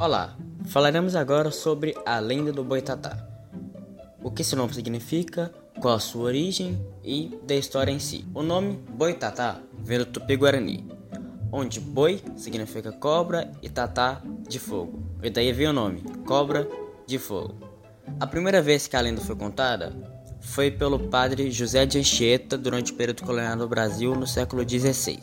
Olá, falaremos agora sobre a lenda do Boitatá. O que seu nome significa, qual a sua origem e da história em si. O nome Boitatá vem do Tupi-Guarani, onde boi significa cobra e tatá de fogo. E daí vem o nome, cobra de fogo. A primeira vez que a lenda foi contada foi pelo padre José de Anchieta durante o período colonial do Brasil no século XVI.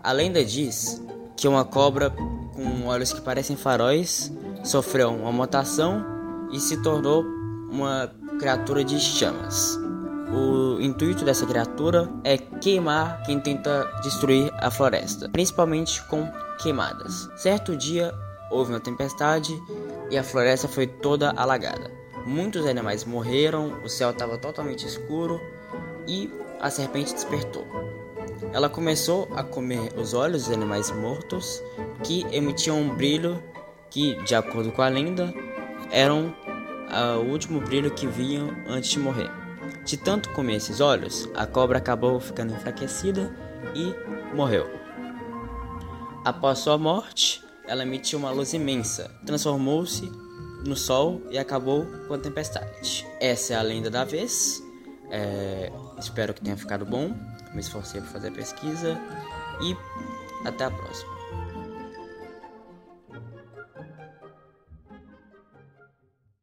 A lenda diz que uma cobra com olhos que parecem faróis, sofreu uma mutação e se tornou uma criatura de chamas. O intuito dessa criatura é queimar quem tenta destruir a floresta, principalmente com queimadas. Certo dia houve uma tempestade e a floresta foi toda alagada. Muitos animais morreram, o céu estava totalmente escuro e a serpente despertou. Ela começou a comer os olhos dos animais mortos, que emitiam um brilho que, de acordo com a lenda, eram o último brilho que viam antes de morrer. De tanto comer esses olhos, a cobra acabou ficando enfraquecida e morreu. Após sua morte, ela emitiu uma luz imensa, transformou-se no sol e acabou com a tempestade. Essa é a lenda da vez. É, espero que tenha ficado bom. Me esforcei para fazer a pesquisa e até a próxima.